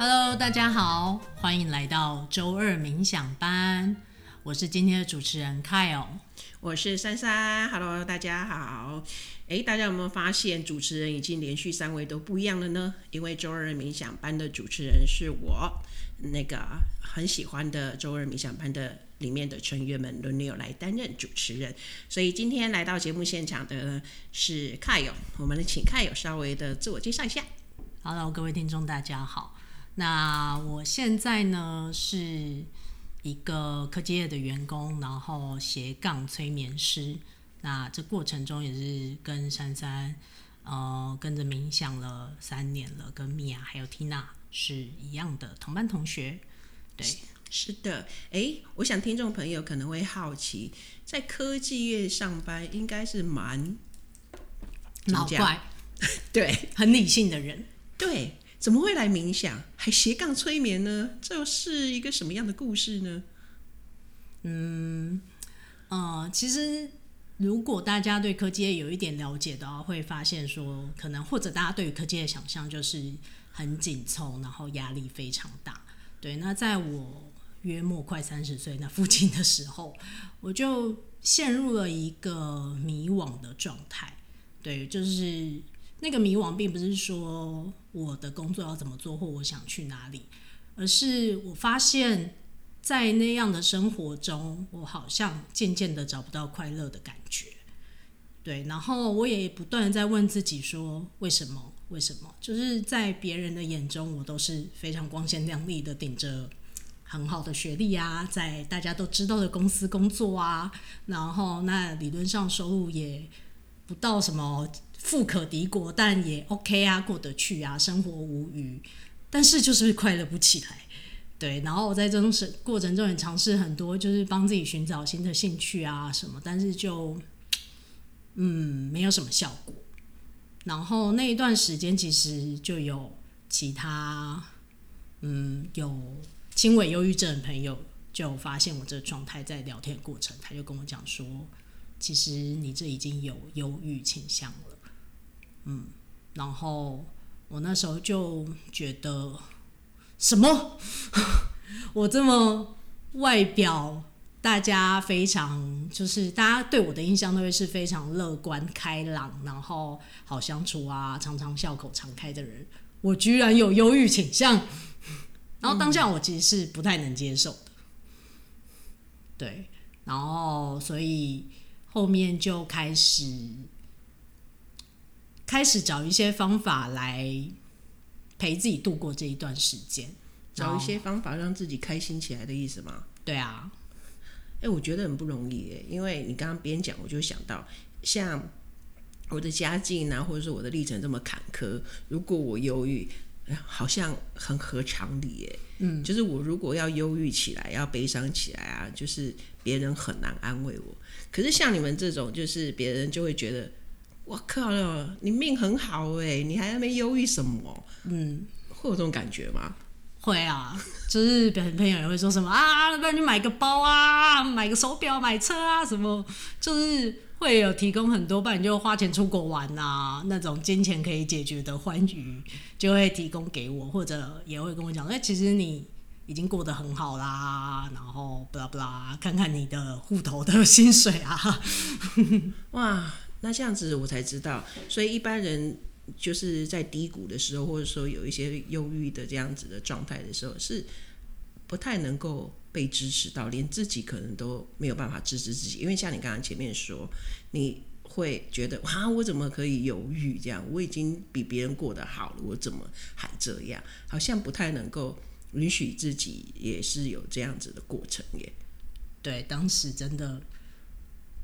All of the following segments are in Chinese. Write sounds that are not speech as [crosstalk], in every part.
Hello，大家好，欢迎来到周二冥想班。我是今天的主持人 Kyle，我是珊珊。Hello，大家好。诶，大家有没有发现主持人已经连续三位都不一样了呢？因为周二冥想班的主持人是我，那个很喜欢的周二冥想班的里面的成员们轮流来担任主持人。所以今天来到节目现场的是 Kyle，我们请 Kyle 稍微的自我介绍一下。Hello，各位听众，大家好。那我现在呢是一个科技业的员工，然后斜杠催眠师。那这过程中也是跟珊珊，呃，跟着冥想了三年了，跟米娅还有缇娜是一样的同班同学。对，是，是的。哎，我想听众朋友可能会好奇，在科技业上班应该是蛮脑怪，[laughs] 对，很理性的人，对。怎么会来冥想，还斜杠催眠呢？这是一个什么样的故事呢？嗯，呃，其实如果大家对科技业有一点了解的话，会发现说，可能或者大家对于科技业想象就是很紧凑，然后压力非常大。对，那在我约莫快三十岁那附近的时候，我就陷入了一个迷惘的状态。对，就是。那个迷惘并不是说我的工作要怎么做或我想去哪里，而是我发现，在那样的生活中，我好像渐渐的找不到快乐的感觉。对，然后我也不断的在问自己说，为什么？为什么？就是在别人的眼中，我都是非常光鲜亮丽的，顶着很好的学历啊，在大家都知道的公司工作啊，然后那理论上收入也不到什么。富可敌国，但也 OK 啊，过得去啊，生活无虞，但是就是快乐不起来，对。然后我在这种过程中也尝试很多，就是帮自己寻找新的兴趣啊什么，但是就嗯没有什么效果。然后那一段时间其实就有其他嗯有轻微忧郁症的朋友就发现我这状态，在聊天过程，他就跟我讲说，其实你这已经有忧郁倾向了。嗯，然后我那时候就觉得，什么？[laughs] 我这么外表，大家非常就是大家对我的印象都会是非常乐观开朗，然后好相处啊，常常笑口常开的人，我居然有忧郁倾向。然后当下我其实是不太能接受的，对，然后所以后面就开始。开始找一些方法来陪自己度过这一段时间，找一些方法让自己开心起来的意思吗？对啊，哎、欸，我觉得很不容易哎，因为你刚刚边讲，我就想到，像我的家境啊，或者说我的历程这么坎坷，如果我忧郁，好像很合常理哎，嗯，就是我如果要忧郁起来，要悲伤起来啊，就是别人很难安慰我。可是像你们这种，就是别人就会觉得。我靠了，你命很好哎，你还没忧郁什么？嗯，会有这种感觉吗？会啊，就是别人朋友也会说什么啊，不然你买个包啊，买个手表，买车啊，什么，就是会有提供很多，不然你就花钱出国玩啊，那种金钱可以解决的欢愉，就会提供给我，或者也会跟我讲，哎，其实你已经过得很好啦，然后不啦不啦，看看你的户头的薪水啊，[laughs] 哇。那这样子我才知道，所以一般人就是在低谷的时候，或者说有一些忧郁的这样子的状态的时候，是不太能够被支持到，连自己可能都没有办法支持自己。因为像你刚刚前面说，你会觉得啊，我怎么可以忧郁这样？我已经比别人过得好了，我怎么还这样？好像不太能够允许自己也是有这样子的过程耶。对，当时真的。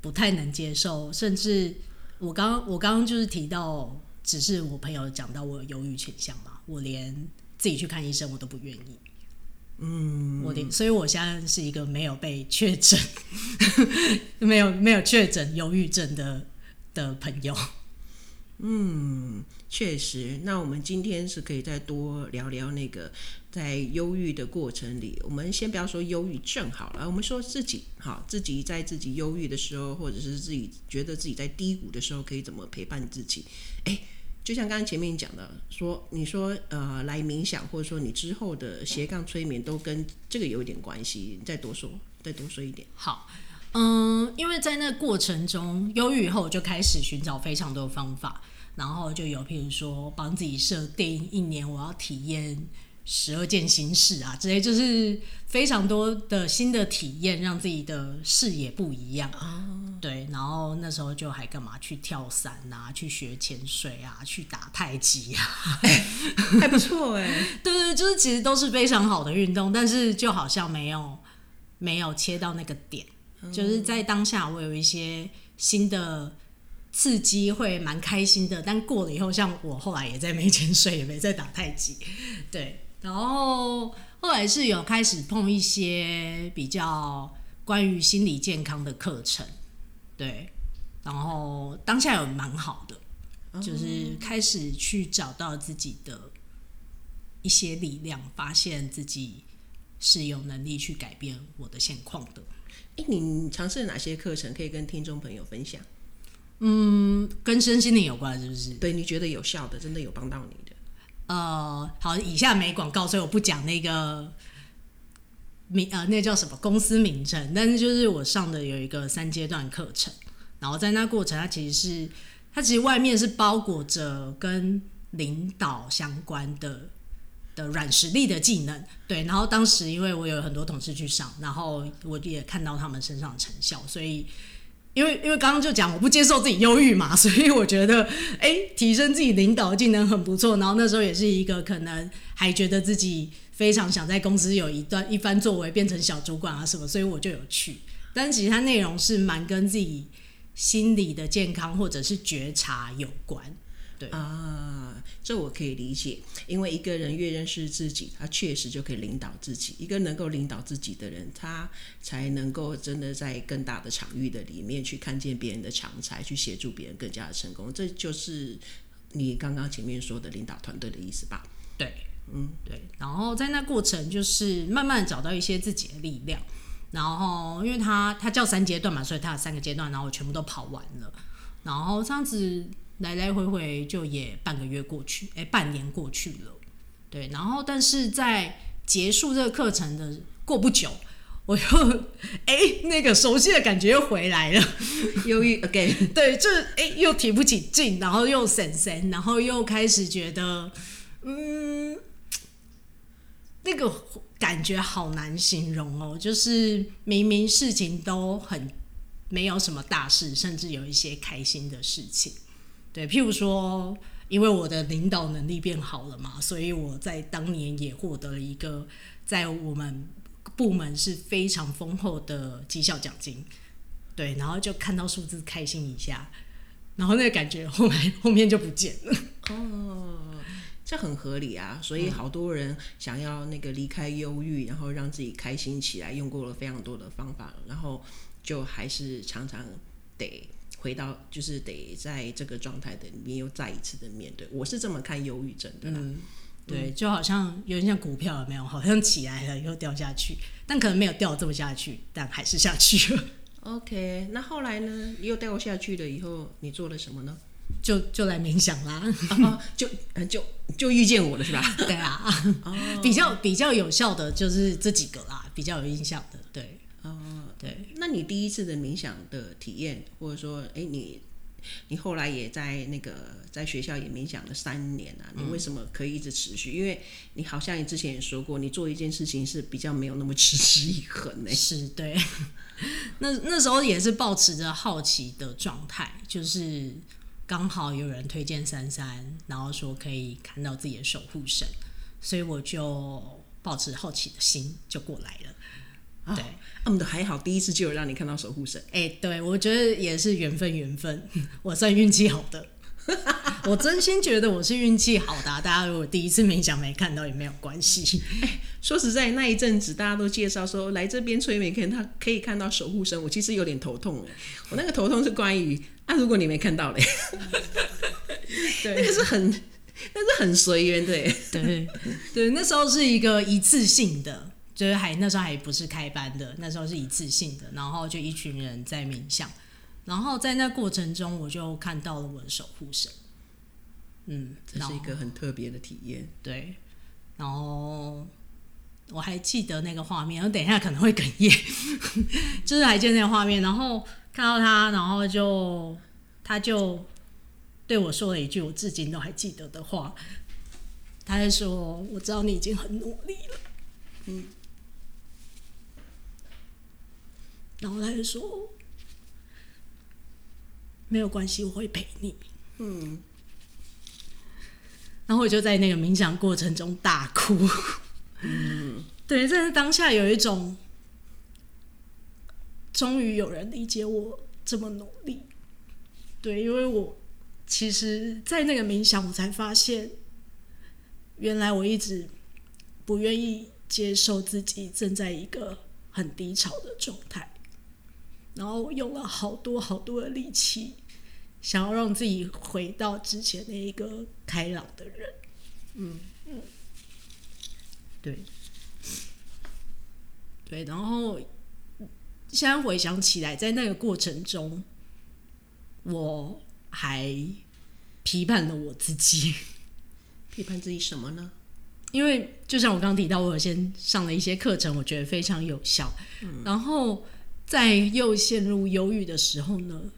不太能接受，甚至我刚我刚刚就是提到，只是我朋友讲到我有忧郁倾向嘛，我连自己去看医生我都不愿意。嗯，我连，所以我现在是一个没有被确诊，[laughs] 没有没有确诊忧郁症的的朋友。嗯，确实。那我们今天是可以再多聊聊那个在忧郁的过程里，我们先不要说忧郁症好了，我们说自己好，自己在自己忧郁的时候，或者是自己觉得自己在低谷的时候，可以怎么陪伴自己？哎，就像刚刚前面讲的，说你说呃来冥想，或者说你之后的斜杠催眠都跟这个有一点关系，你再多说，再多说一点。好，嗯，因为在那个过程中，忧郁以后就开始寻找非常多的方法，然后就有譬如说帮自己设定一年我要体验。十二件新事啊，之类就是非常多的新的体验，让自己的视野不一样。哦、对，然后那时候就还干嘛去跳伞啊，去学潜水啊，去打太极啊，还不错哎。[laughs] 对，对对，就是其实都是非常好的运动，但是就好像没有没有切到那个点，就是在当下我有一些新的刺激，会蛮开心的。但过了以后，像我后来也在没潜水，也没在打太极，[laughs] 对。然后后来是有开始碰一些比较关于心理健康的课程，对，然后当下有蛮好的，就是开始去找到自己的一些力量，发现自己是有能力去改变我的现况的。诶，你尝试了哪些课程可以跟听众朋友分享？嗯，跟身心灵有关是不是？对，你觉得有效的，真的有帮到你的？呃，好，以下没广告，所以我不讲那个名，呃，那叫什么公司名称。但是就是我上的有一个三阶段课程，然后在那过程，它其实是它其实外面是包裹着跟领导相关的的软实力的技能。对，然后当时因为我有很多同事去上，然后我也看到他们身上的成效，所以。因为因为刚刚就讲我不接受自己忧郁嘛，[laughs] 所以我觉得哎，提升自己领导技能很不错。然后那时候也是一个可能还觉得自己非常想在公司有一段一番作为，变成小主管啊什么，所以我就有去。但其实它内容是蛮跟自己心理的健康或者是觉察有关。对啊，这我可以理解，因为一个人越认识自己，他确实就可以领导自己。一个能够领导自己的人，他才能够真的在更大的场域的里面去看见别人的长才，去协助别人更加的成功。这就是你刚刚前面说的领导团队的意思吧？对，嗯，对。然后在那过程，就是慢慢找到一些自己的力量。然后，因为他他叫三阶段嘛，所以他有三个阶段，然后我全部都跑完了。然后这样子。来来回回就也半个月过去，哎，半年过去了，对，然后但是在结束这个课程的过不久，我又哎那个熟悉的感觉又回来了，[laughs] 忧郁 [laughs] again，对，就是哎又提不起劲，然后又神神，然后又开始觉得嗯那个感觉好难形容哦，就是明明事情都很没有什么大事，甚至有一些开心的事情。对，譬如说，因为我的领导能力变好了嘛，所以我在当年也获得了一个在我们部门是非常丰厚的绩效奖金。对，然后就看到数字开心一下，然后那个感觉后来后面就不见了。哦，这很合理啊。所以好多人想要那个离开忧郁，然后让自己开心起来，用过了非常多的方法，然后就还是常常得。回到就是得在这个状态的里面又再一次的面对，我是这么看忧郁症的。嗯，对，就好像有点像股票，有没有？好像起来了又掉下去，但可能没有掉这么下去，但还是下去了。OK，那后来呢？又掉下去了以后，你做了什么呢？就就来冥想啦，哦、就就就遇见我了是吧？对啊，哦、比较比较有效的就是这几个啦，比较有印象的，对。对，那你第一次的冥想的体验，或者说，哎，你你后来也在那个在学校也冥想了三年啊，你为什么可以一直持续？嗯、因为你好像你之前也说过，你做一件事情是比较没有那么持之以恒呢。是，对。[laughs] 那那时候也是保持着好奇的状态，就是刚好有人推荐珊珊，然后说可以看到自己的守护神，所以我就保持好奇的心就过来了。对，我们的还好，第一次就有让你看到守护神。哎、欸，对，我觉得也是缘分，缘分，[laughs] 我算运气好的。[laughs] 我真心觉得我是运气好的、啊。大家如果第一次冥想没看到也没有关系。哎、欸，说实在，那一阵子大家都介绍说来这边催眠，看他可以看到守护神，我其实有点头痛。我那个头痛是关于啊，如果你没看到嘞，对，[laughs] 那个是很，那是很随缘的。对对，那时候是一个一次性的。就是还那时候还不是开班的，那时候是一次性的，然后就一群人在冥想，然后在那过程中我就看到了我的守护神，嗯，这是一个很特别的体验。对，然后我还记得那个画面，我等一下可能会哽咽，[laughs] 就是还记得那个画面，然后看到他，然后就他就对我说了一句我至今都还记得的话，他在说：“我知道你已经很努力了。”嗯，然后他就说：“没有关系，我会陪你。”嗯。然后我就在那个冥想过程中大哭，嗯，[laughs] 对，在当下有一种，终于有人理解我这么努力，对，因为我其实，在那个冥想，我才发现，原来我一直不愿意接受自己正在一个很低潮的状态，然后用了好多好多的力气。想要让自己回到之前那一个开朗的人，嗯。嗯，对，对，然后现在回想起来，在那个过程中，我还批判了我自己，[laughs] 批判自己什么呢？因为就像我刚刚提到，我有先上了一些课程，我觉得非常有效，嗯，然后在又陷入忧郁的时候呢，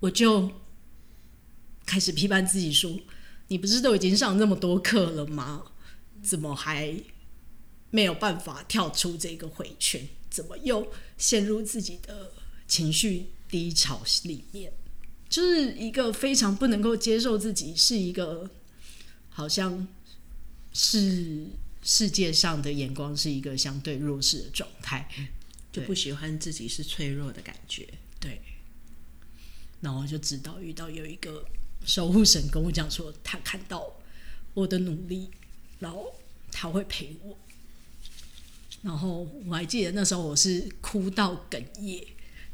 我就开始批判自己说：“你不是都已经上那么多课了吗？怎么还没有办法跳出这个回圈？怎么又陷入自己的情绪低潮里面？就是一个非常不能够接受自己是一个，好像是世界上的眼光是一个相对弱势的状态，就不喜欢自己是脆弱的感觉。”对。然后就知道遇到有一个守护神跟我讲说，他看到我的努力，然后他会陪我。然后我还记得那时候我是哭到哽咽，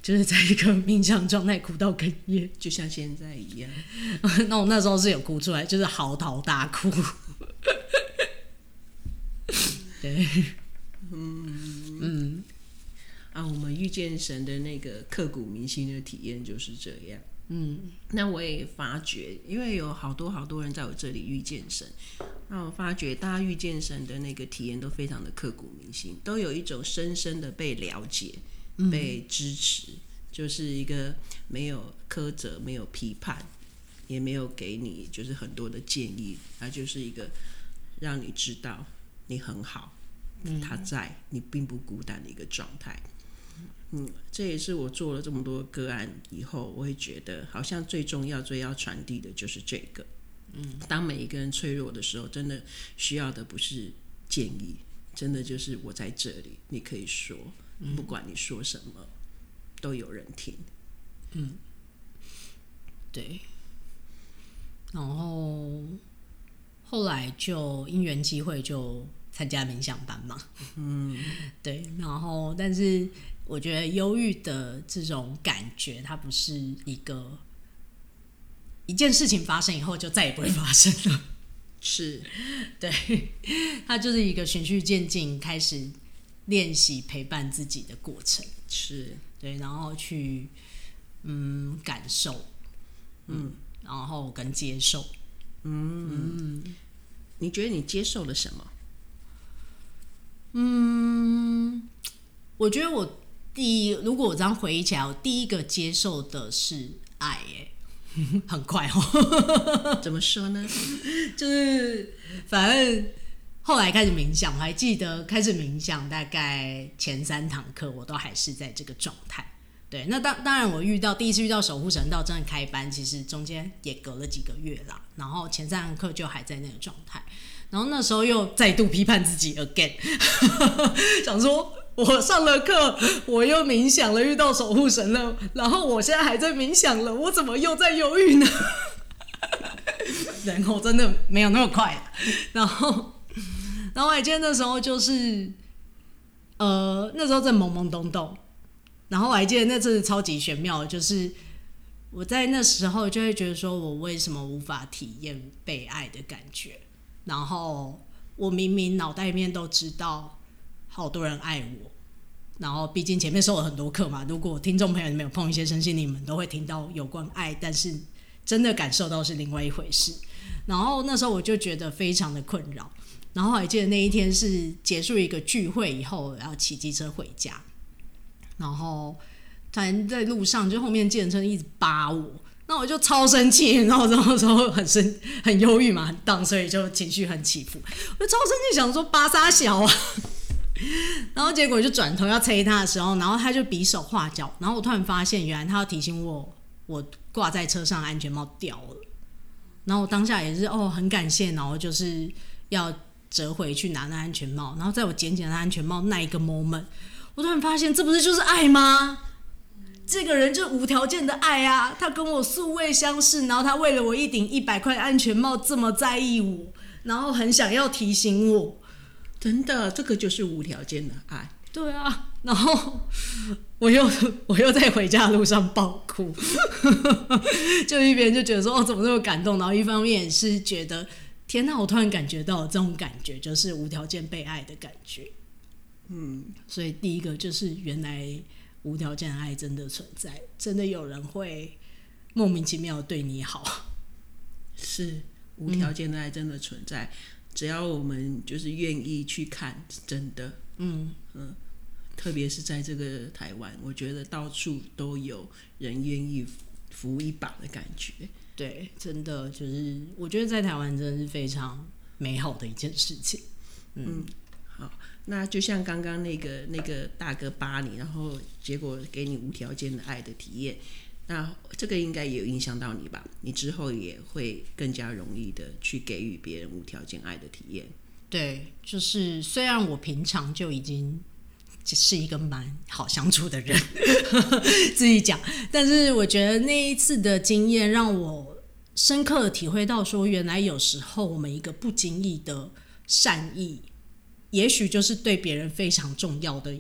就是在一个冥想状态哭到哽咽，[laughs] 就像现在一样。[laughs] 那我那时候是有哭出来，就是嚎啕大哭。[laughs] 对，嗯嗯。啊，我们遇见神的那个刻骨铭心的体验就是这样。嗯，那我也发觉，因为有好多好多人在我这里遇见神，那我发觉大家遇见神的那个体验都非常的刻骨铭心，都有一种深深的被了解、被支持，嗯、就是一个没有苛责、没有批判，也没有给你就是很多的建议，它就是一个让你知道你很好，他在，你并不孤单的一个状态。嗯，这也是我做了这么多个案以后，我会觉得好像最重要、最要传递的就是这个。嗯，当每一个人脆弱的时候，真的需要的不是建议，真的就是我在这里，你可以说，不管你说什么，都有人听。嗯，对。然后后来就因缘机会就参加冥想班嘛。嗯，对。然后，但是。我觉得忧郁的这种感觉，它不是一个一件事情发生以后就再也不会发生了，是，[laughs] 对，它就是一个循序渐进，开始练习陪伴自己的过程，是。对，然后去嗯感受，嗯，然后跟接受，嗯，嗯，你觉得你接受了什么？嗯，我觉得我。第一，如果我这样回忆起来，我第一个接受的是爱，哎，[laughs] 很快哦。[laughs] 怎么说呢？[laughs] 就是反正后来开始冥想，我还记得开始冥想大概前三堂课，我都还是在这个状态。对，那当当然，我遇到第一次遇到守护神道真的开班，其实中间也隔了几个月啦。然后前三堂课就还在那个状态，然后那时候又再度批判自己 again，想说。我上了课，我又冥想了，遇到守护神了，然后我现在还在冥想了，我怎么又在犹豫呢？然后真的没有那么快，然后，然后我还记得那时候就是，呃，那时候在懵懵懂懂，然后我还记得那次超级玄妙，就是我在那时候就会觉得说，我为什么无法体验被爱的感觉？然后我明明脑袋里面都知道。好多人爱我，然后毕竟前面受了很多课嘛。如果听众朋友们有碰一些身心，你们都会听到有关爱，但是真的感受到是另外一回事。然后那时候我就觉得非常的困扰。然后还记得那一天是结束一个聚会以后，要骑机车回家，然后在在路上就后面计程一直扒我，那我就超生气，然后然后之后很生很忧郁嘛，很荡，所以就情绪很起伏。我就超生气，想说扒啥小啊，[laughs] 然后结果就转头要催他的时候，然后他就比手画脚，然后我突然发现，原来他要提醒我，我挂在车上安全帽掉了。然后我当下也是哦，很感谢，然后就是要。折回去拿那安全帽，然后在我捡捡那安全帽那一个 moment，我突然发现，这不是就是爱吗？这个人就是无条件的爱啊！他跟我素未相识，然后他为了我一顶一百块安全帽这么在意我，然后很想要提醒我，真的，这个就是无条件的爱。对啊，然后我又 [laughs] 我又在回家的路上爆哭，[laughs] 就一边就觉得说哦，怎么那么感动，然后一方面也是觉得。天哪！我突然感觉到这种感觉，就是无条件被爱的感觉。嗯，所以第一个就是原来无条件的爱真的存在，真的有人会莫名其妙对你好。是无条件的爱真的存在，嗯、只要我们就是愿意去看，真的。嗯嗯，特别是在这个台湾，我觉得到处都有人愿意扶一把的感觉。对，真的就是，我觉得在台湾真的是非常美好的一件事情。嗯，嗯好，那就像刚刚那个那个大哥扒你，然后结果给你无条件的爱的体验，那这个应该也有影响到你吧？你之后也会更加容易的去给予别人无条件爱的体验。对，就是虽然我平常就已经。是一个蛮好相处的人，[laughs] 自己讲。但是我觉得那一次的经验让我深刻的体会到，说原来有时候我们一个不经意的善意，也许就是对别人非常重要的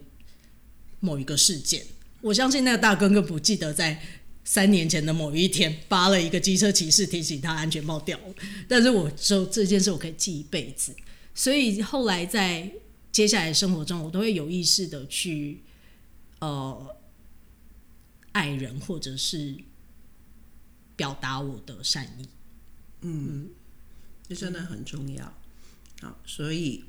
某一个事件。我相信那个大哥哥不记得在三年前的某一天扒了一个机车骑士提醒他安全帽掉了，但是我就这件事我可以记一辈子。所以后来在。接下来生活中，我都会有意识的去，呃，爱人或者是表达我的善意。嗯，这真的很重要。好，所以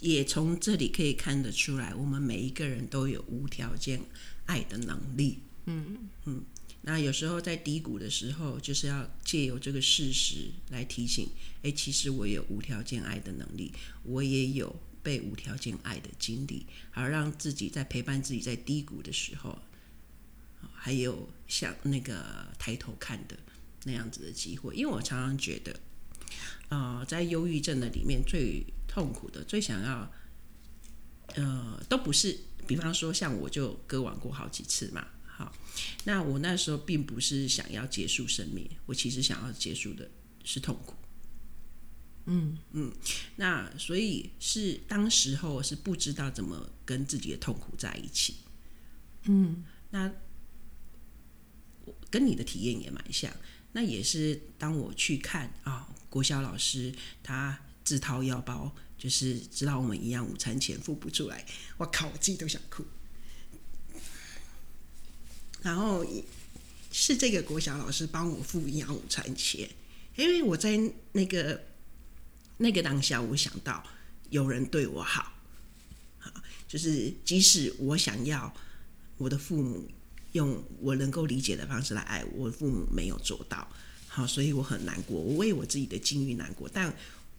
也从这里可以看得出来，我们每一个人都有无条件爱的能力。嗯嗯。那有时候在低谷的时候，就是要借由这个事实来提醒：哎，其实我有无条件爱的能力，我也有。被无条件爱的经历，好让自己在陪伴自己在低谷的时候，还有像那个抬头看的那样子的机会。因为我常常觉得，呃，在忧郁症的里面最痛苦的、最想要，呃，都不是，比方说像我就割腕过好几次嘛。好，那我那时候并不是想要结束生命，我其实想要结束的是痛苦。嗯嗯，那所以是当时候是不知道怎么跟自己的痛苦在一起。嗯，那跟你的体验也蛮像。那也是当我去看啊、哦，国小老师他自掏腰包，就是知道我们营养午餐钱付不出来，我靠，我自己都想哭。然后是这个国小老师帮我付营养午餐钱，因为我在那个。那个当下，我想到有人对我好，就是即使我想要我的父母用我能够理解的方式来爱我，我的父母没有做到，好，所以我很难过，我为我自己的境遇难过，但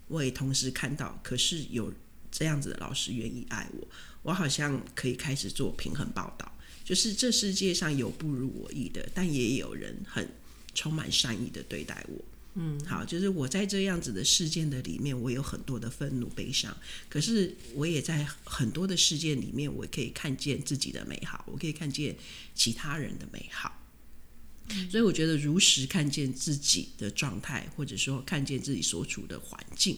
我也同时看到，可是有这样子的老师愿意爱我，我好像可以开始做平衡报道，就是这世界上有不如我意的，但也有人很充满善意的对待我。嗯，好，就是我在这样子的事件的里面，我有很多的愤怒、悲伤。可是我也在很多的事件里面，我可以看见自己的美好，我可以看见其他人的美好。嗯，所以我觉得如实看见自己的状态，或者说看见自己所处的环境，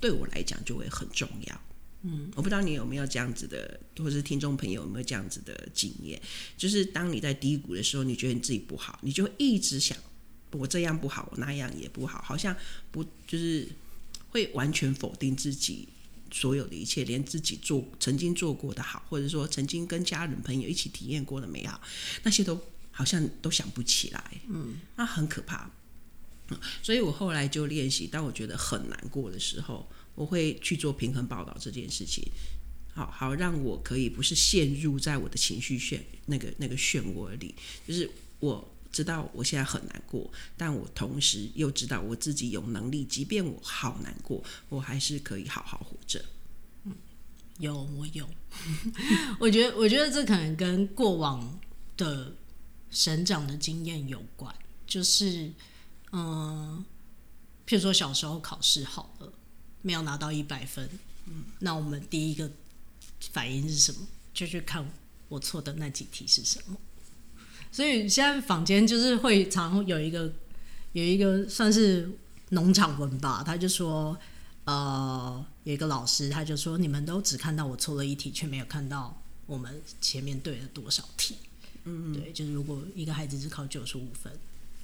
对我来讲就会很重要。嗯，我不知道你有没有这样子的，或者是听众朋友有没有这样子的经验，就是当你在低谷的时候，你觉得你自己不好，你就一直想。我这样不好，我那样也不好，好像不就是会完全否定自己所有的一切，连自己做曾经做过的好，或者说曾经跟家人朋友一起体验过的美好，那些都好像都想不起来。嗯，那很可怕。所以我后来就练习，当我觉得很难过的时候，我会去做平衡报道这件事情，好好让我可以不是陷入在我的情绪漩那个那个漩涡里，就是我知道我现在很难过，但我同时又知道我自己有能力，即便我好难过，我还是可以好好活着。嗯，有我有，[laughs] 我觉得我觉得这可能跟过往的成长的经验有关，就是。嗯，譬如说小时候考试好了，没有拿到一百分，嗯，那我们第一个反应是什么？就去看我错的那几题是什么。所以现在坊间就是会常有一个有一个算是农场文吧，他就说，呃，有一个老师他就说，你们都只看到我错了一题，却没有看到我们前面对了多少题。嗯，对，就是如果一个孩子只考九十五分，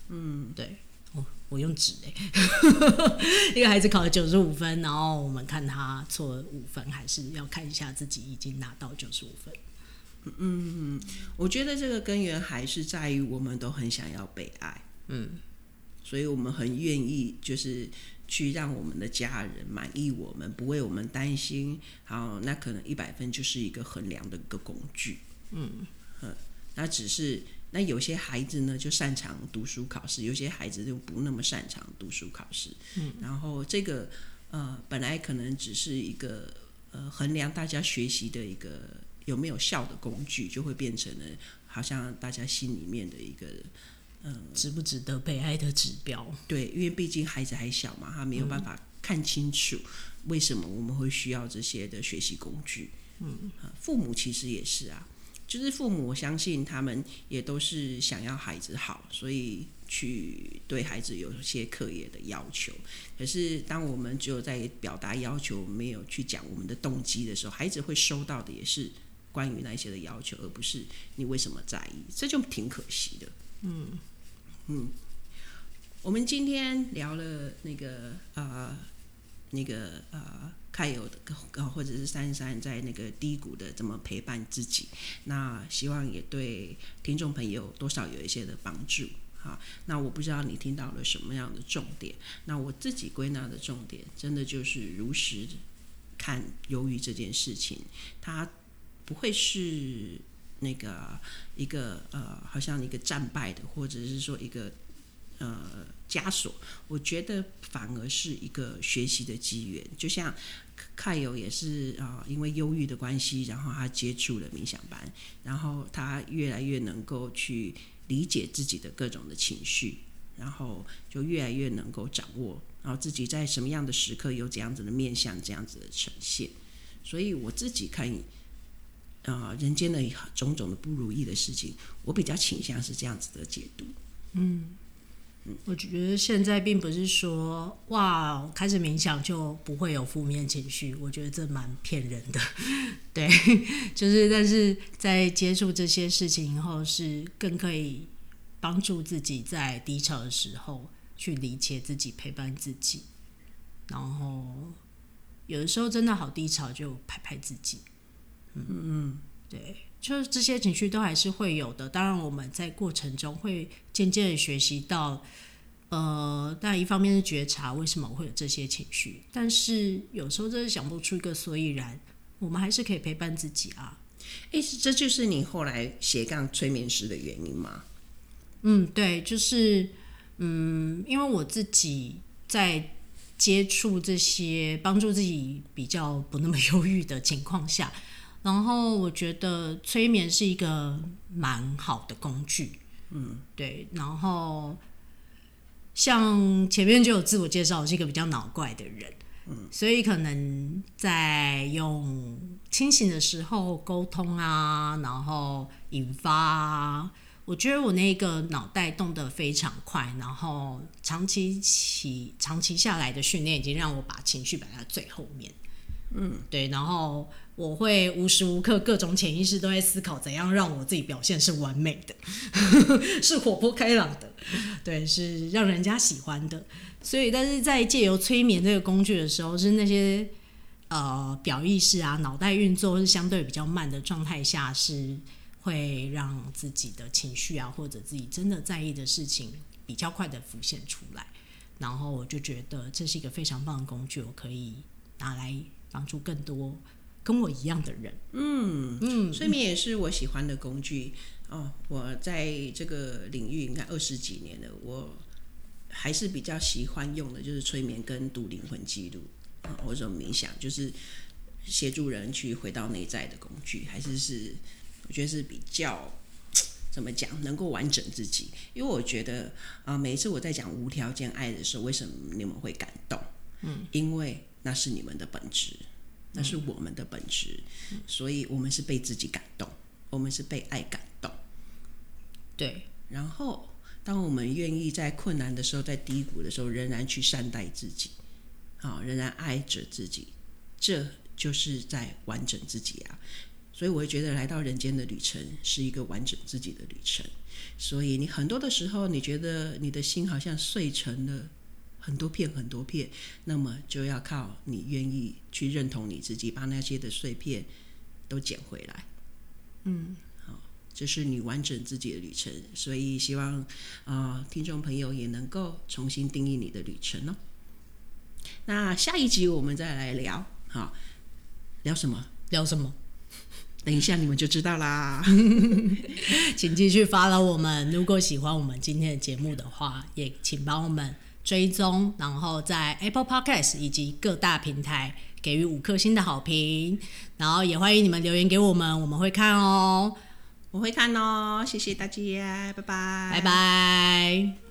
嗯，对。我用纸哎，[laughs] 一个孩子考了九十五分，然后我们看他错了五分，还是要看一下自己已经拿到九十五分。嗯，我觉得这个根源还是在于我们都很想要被爱，嗯，所以我们很愿意就是去让我们的家人满意我们，不为我们担心。好，那可能一百分就是一个衡量的一个工具，嗯，那只是。那有些孩子呢，就擅长读书考试；有些孩子就不那么擅长读书考试。嗯，然后这个呃，本来可能只是一个呃衡量大家学习的一个有没有效的工具，就会变成了好像大家心里面的一个嗯、呃，值不值得被爱的指标。对，因为毕竟孩子还小嘛，他没有办法看清楚为什么我们会需要这些的学习工具。嗯，父母其实也是啊。就是父母，我相信他们也都是想要孩子好，所以去对孩子有一些课业的要求。可是，当我们只有在表达要求，没有去讲我们的动机的时候，孩子会收到的也是关于那些的要求，而不是你为什么在意，这就挺可惜的。嗯嗯，我们今天聊了那个啊、呃，那个呃。还有的，或者是珊珊在那个低谷的怎么陪伴自己，那希望也对听众朋友多少有一些的帮助。好，那我不知道你听到了什么样的重点，那我自己归纳的重点，真的就是如实看忧郁这件事情，它不会是那个一个呃，好像一个战败的，或者是说一个。呃，枷锁，我觉得反而是一个学习的机缘。就像凯友也是啊、因为忧郁的关系，然后他接触了冥想班，然后他越来越能够去理解自己的各种的情绪，然后就越来越能够掌握，然后自己在什么样的时刻有怎样子的面向，这样子的呈现。所以我自己看啊、人间的种种的不如意的事情，我比较倾向是这样子的解读。嗯。我觉得现在并不是说哇，开始冥想就不会有负面情绪，我觉得这蛮骗人的。[laughs] 对，[laughs] 就是但是在接触这些事情以后，是更可以帮助自己在低潮的时候去理解自己，陪伴自己。然后有的时候真的好低潮，就拍拍自己。嗯嗯，对。就是这些情绪都还是会有的，当然我们在过程中会渐渐的学习到，呃，但一方面是觉察为什么会有这些情绪，但是有时候真的想不出一个所以然，我们还是可以陪伴自己啊。诶，这就是你后来斜杠催眠师的原因吗？嗯，对，就是嗯，因为我自己在接触这些帮助自己比较不那么 [laughs] 忧郁的情况下。然后我觉得催眠是一个蛮好的工具，嗯，对。然后像前面就有自我介绍，我是一个比较脑怪的人，嗯，所以可能在用清醒的时候沟通啊，然后引发啊，我觉得我那个脑袋动得非常快，然后长期起长期下来的训练已经让我把情绪摆在最后面，嗯，对，然后。我会无时无刻各种潜意识都在思考怎样让我自己表现是完美的，[laughs] 是活泼开朗的，对，是让人家喜欢的。所以，但是在借由催眠这个工具的时候，是那些呃表意识啊、脑袋运作是相对比较慢的状态下，是会让自己的情绪啊，或者自己真的在意的事情比较快的浮现出来。然后我就觉得这是一个非常棒的工具，我可以拿来帮助更多跟我一样的人。嗯嗯，睡眠也是我喜欢的工具哦。我在这个领域应该二十几年了，我还是比较喜欢用的就是催眠跟读灵魂记录啊，或者冥想，就是协助人去回到内在的工具，还是是我觉得是比较。怎么讲能够完整自己？因为我觉得啊、呃，每一次我在讲无条件爱的时候，为什么你们会感动？嗯，因为那是你们的本质，那是我们的本质，嗯、所以我们是被自己感动，我们是被爱感动。对，然后当我们愿意在困难的时候，在低谷的时候，仍然去善待自己，啊，仍然爱着自己，这就是在完整自己啊。所以我会觉得来到人间的旅程是一个完整自己的旅程。所以你很多的时候，你觉得你的心好像碎成了很多片很多片，那么就要靠你愿意去认同你自己，把那些的碎片都捡回来。嗯，好，这是你完整自己的旅程。所以希望啊、呃，听众朋友也能够重新定义你的旅程哦。那下一集我们再来聊，好，聊什么？聊什么？等一下，你们就知道啦。[laughs] 请继续 follow 我们。如果喜欢我们今天的节目的话，也请帮我们追踪，然后在 Apple Podcast 以及各大平台给予五颗星的好评。然后也欢迎你们留言给我们，我们会看哦。我会看哦。谢谢大家，拜拜，拜拜。